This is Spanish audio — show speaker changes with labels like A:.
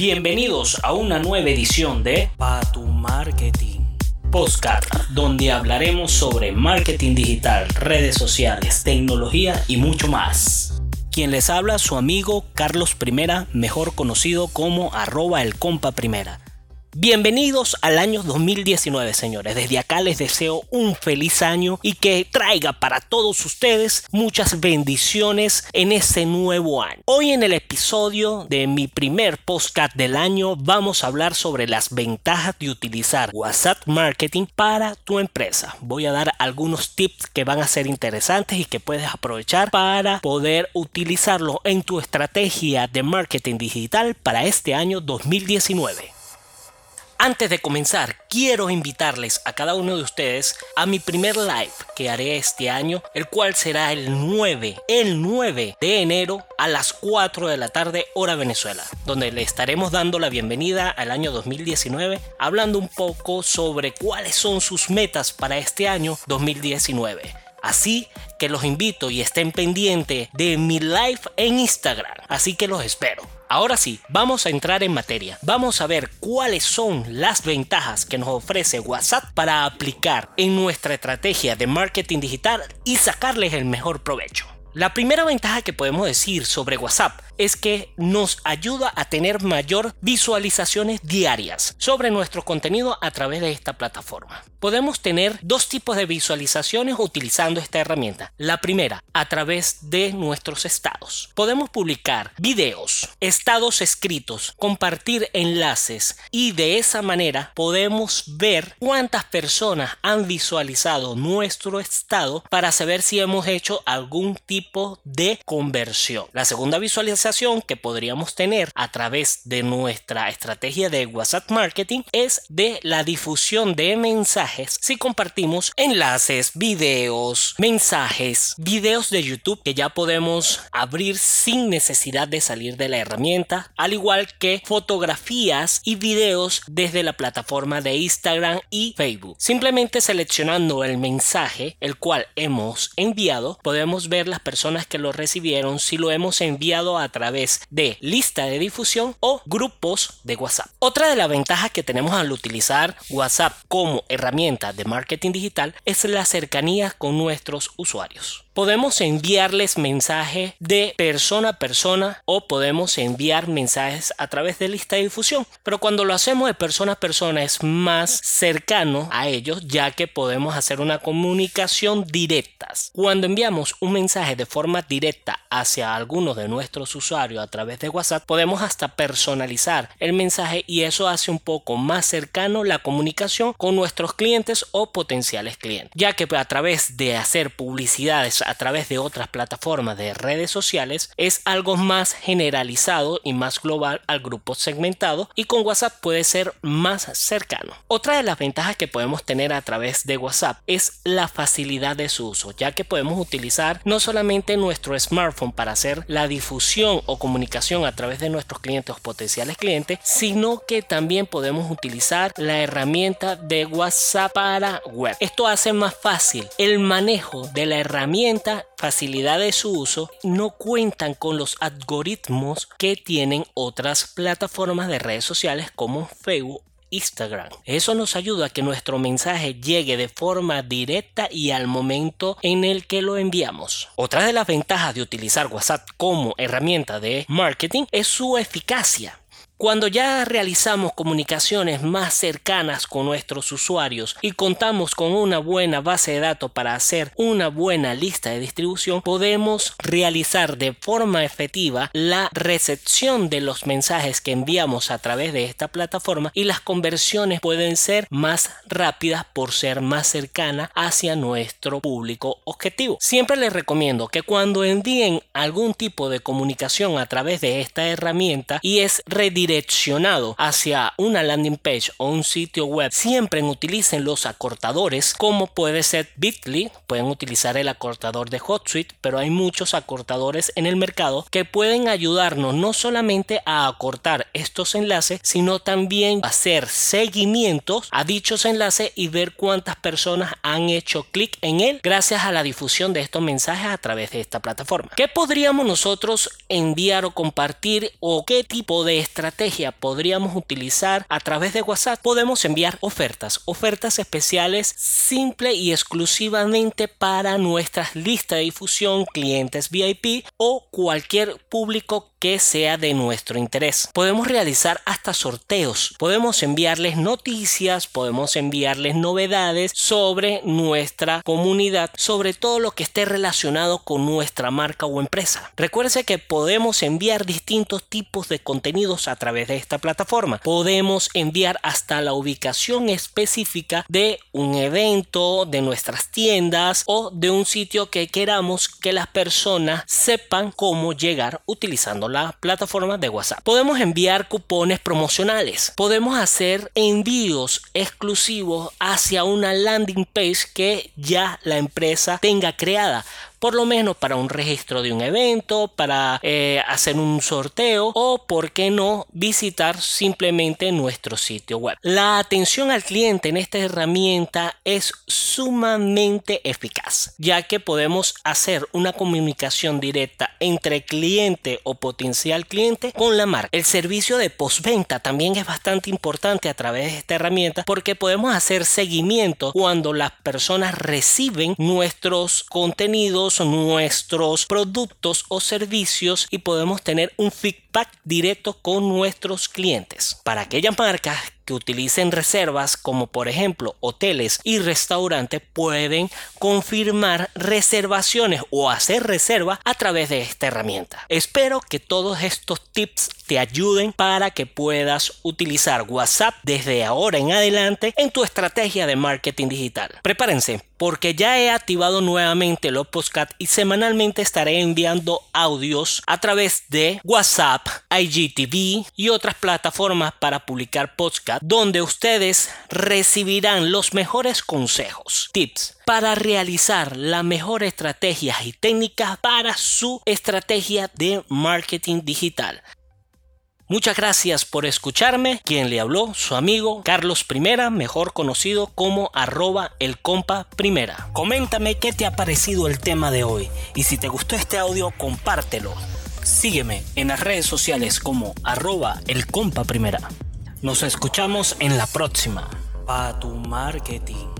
A: Bienvenidos a una nueva edición de Pa tu Marketing Postcard, donde hablaremos sobre marketing digital, redes sociales, tecnología y mucho más. Quien les habla su amigo Carlos Primera, mejor conocido como arroba el compa. Bienvenidos al año 2019, señores. Desde acá les deseo un feliz año y que traiga para todos ustedes muchas bendiciones en este nuevo año. Hoy en el episodio de mi primer podcast del año vamos a hablar sobre las ventajas de utilizar WhatsApp Marketing para tu empresa. Voy a dar algunos tips que van a ser interesantes y que puedes aprovechar para poder utilizarlo en tu estrategia de marketing digital para este año 2019. Antes de comenzar, quiero invitarles a cada uno de ustedes a mi primer live que haré este año, el cual será el 9, el 9 de enero a las 4 de la tarde hora Venezuela, donde le estaremos dando la bienvenida al año 2019, hablando un poco sobre cuáles son sus metas para este año 2019. Así que los invito y estén pendientes de mi live en Instagram, así que los espero. Ahora sí, vamos a entrar en materia. Vamos a ver cuáles son las ventajas que nos ofrece WhatsApp para aplicar en nuestra estrategia de marketing digital y sacarles el mejor provecho. La primera ventaja que podemos decir sobre WhatsApp es que nos ayuda a tener mayor visualizaciones diarias sobre nuestro contenido a través de esta plataforma. Podemos tener dos tipos de visualizaciones utilizando esta herramienta. La primera, a través de nuestros estados. Podemos publicar videos, estados escritos, compartir enlaces y de esa manera podemos ver cuántas personas han visualizado nuestro estado para saber si hemos hecho algún tipo de conversión. La segunda visualización que podríamos tener a través de nuestra estrategia de WhatsApp Marketing es de la difusión de mensajes si compartimos enlaces, videos, mensajes, videos de YouTube que ya podemos abrir sin necesidad de salir de la herramienta, al igual que fotografías y videos desde la plataforma de Instagram y Facebook. Simplemente seleccionando el mensaje el cual hemos enviado, podemos ver las personas que lo recibieron si lo hemos enviado a través de lista de difusión o grupos de WhatsApp. Otra de las ventajas que tenemos al utilizar WhatsApp como herramienta de marketing digital es la cercanía con nuestros usuarios podemos enviarles mensajes de persona a persona o podemos enviar mensajes a través de lista de difusión. Pero cuando lo hacemos de persona a persona es más cercano a ellos ya que podemos hacer una comunicación directa. Cuando enviamos un mensaje de forma directa hacia alguno de nuestros usuarios a través de WhatsApp, podemos hasta personalizar el mensaje y eso hace un poco más cercano la comunicación con nuestros clientes o potenciales clientes, ya que a través de hacer publicidades a través de otras plataformas de redes sociales es algo más generalizado y más global al grupo segmentado y con WhatsApp puede ser más cercano. Otra de las ventajas que podemos tener a través de WhatsApp es la facilidad de su uso, ya que podemos utilizar no solamente nuestro smartphone para hacer la difusión o comunicación a través de nuestros clientes o potenciales clientes, sino que también podemos utilizar la herramienta de WhatsApp para web. Esto hace más fácil el manejo de la herramienta facilidad de su uso, no cuentan con los algoritmos que tienen otras plataformas de redes sociales como Facebook Instagram. Eso nos ayuda a que nuestro mensaje llegue de forma directa y al momento en el que lo enviamos. Otra de las ventajas de utilizar WhatsApp como herramienta de marketing es su eficacia. Cuando ya realizamos comunicaciones más cercanas con nuestros usuarios y contamos con una buena base de datos para hacer una buena lista de distribución, podemos realizar de forma efectiva la recepción de los mensajes que enviamos a través de esta plataforma y las conversiones pueden ser más rápidas por ser más cercanas hacia nuestro público objetivo. Siempre les recomiendo que cuando envíen algún tipo de comunicación a través de esta herramienta y es redireccionado direccionado hacia una landing page o un sitio web, siempre utilicen los acortadores como puede ser Bitly, pueden utilizar el acortador de HotSuite, pero hay muchos acortadores en el mercado que pueden ayudarnos no solamente a acortar estos enlaces, sino también hacer seguimientos a dichos enlaces y ver cuántas personas han hecho clic en él gracias a la difusión de estos mensajes a través de esta plataforma. ¿Qué podríamos nosotros enviar o compartir o qué tipo de estrategia podríamos utilizar a través de WhatsApp? Podemos enviar ofertas, ofertas especiales simple y exclusivamente para nuestras listas de difusión, clientes VIP o cualquier público que sea de nuestro interés. Podemos realizar hasta sorteos, podemos enviarles noticias, podemos enviarles novedades sobre nuestra comunidad, sobre todo lo que esté relacionado con nuestra marca o empresa. Recuerde que podemos enviar distintos tipos de contenidos a través de esta plataforma. Podemos enviar hasta la ubicación específica de un evento, de nuestras tiendas o de un sitio que queramos que las personas sepan cómo llegar utilizando la plataforma de WhatsApp. Podemos enviar cupones promocionales. Podemos hacer envíos exclusivos hacia una landing page que ya la empresa tenga creada por lo menos para un registro de un evento, para eh, hacer un sorteo o, por qué no, visitar simplemente nuestro sitio web. La atención al cliente en esta herramienta es sumamente eficaz, ya que podemos hacer una comunicación directa entre cliente o potencial cliente con la marca. El servicio de postventa también es bastante importante a través de esta herramienta porque podemos hacer seguimiento cuando las personas reciben nuestros contenidos nuestros productos o servicios y podemos tener un feedback directo con nuestros clientes. Para aquellas marcas que utilicen reservas como por ejemplo hoteles y restaurantes pueden confirmar reservaciones o hacer reservas a través de esta herramienta. Espero que todos estos tips te ayuden para que puedas utilizar WhatsApp desde ahora en adelante en tu estrategia de marketing digital. Prepárense porque ya he activado nuevamente los podcast y semanalmente estaré enviando audios a través de WhatsApp, IGTV y otras plataformas para publicar podcast donde ustedes recibirán los mejores consejos, tips para realizar la mejor estrategias y técnicas para su estrategia de marketing digital. Muchas gracias por escucharme. Quien le habló, su amigo Carlos Primera, mejor conocido como arroba el compa primera. Coméntame qué te ha parecido el tema de hoy y si te gustó este audio, compártelo. Sígueme en las redes sociales como arroba el compa primera. Nos escuchamos en la próxima. Pa tu marketing.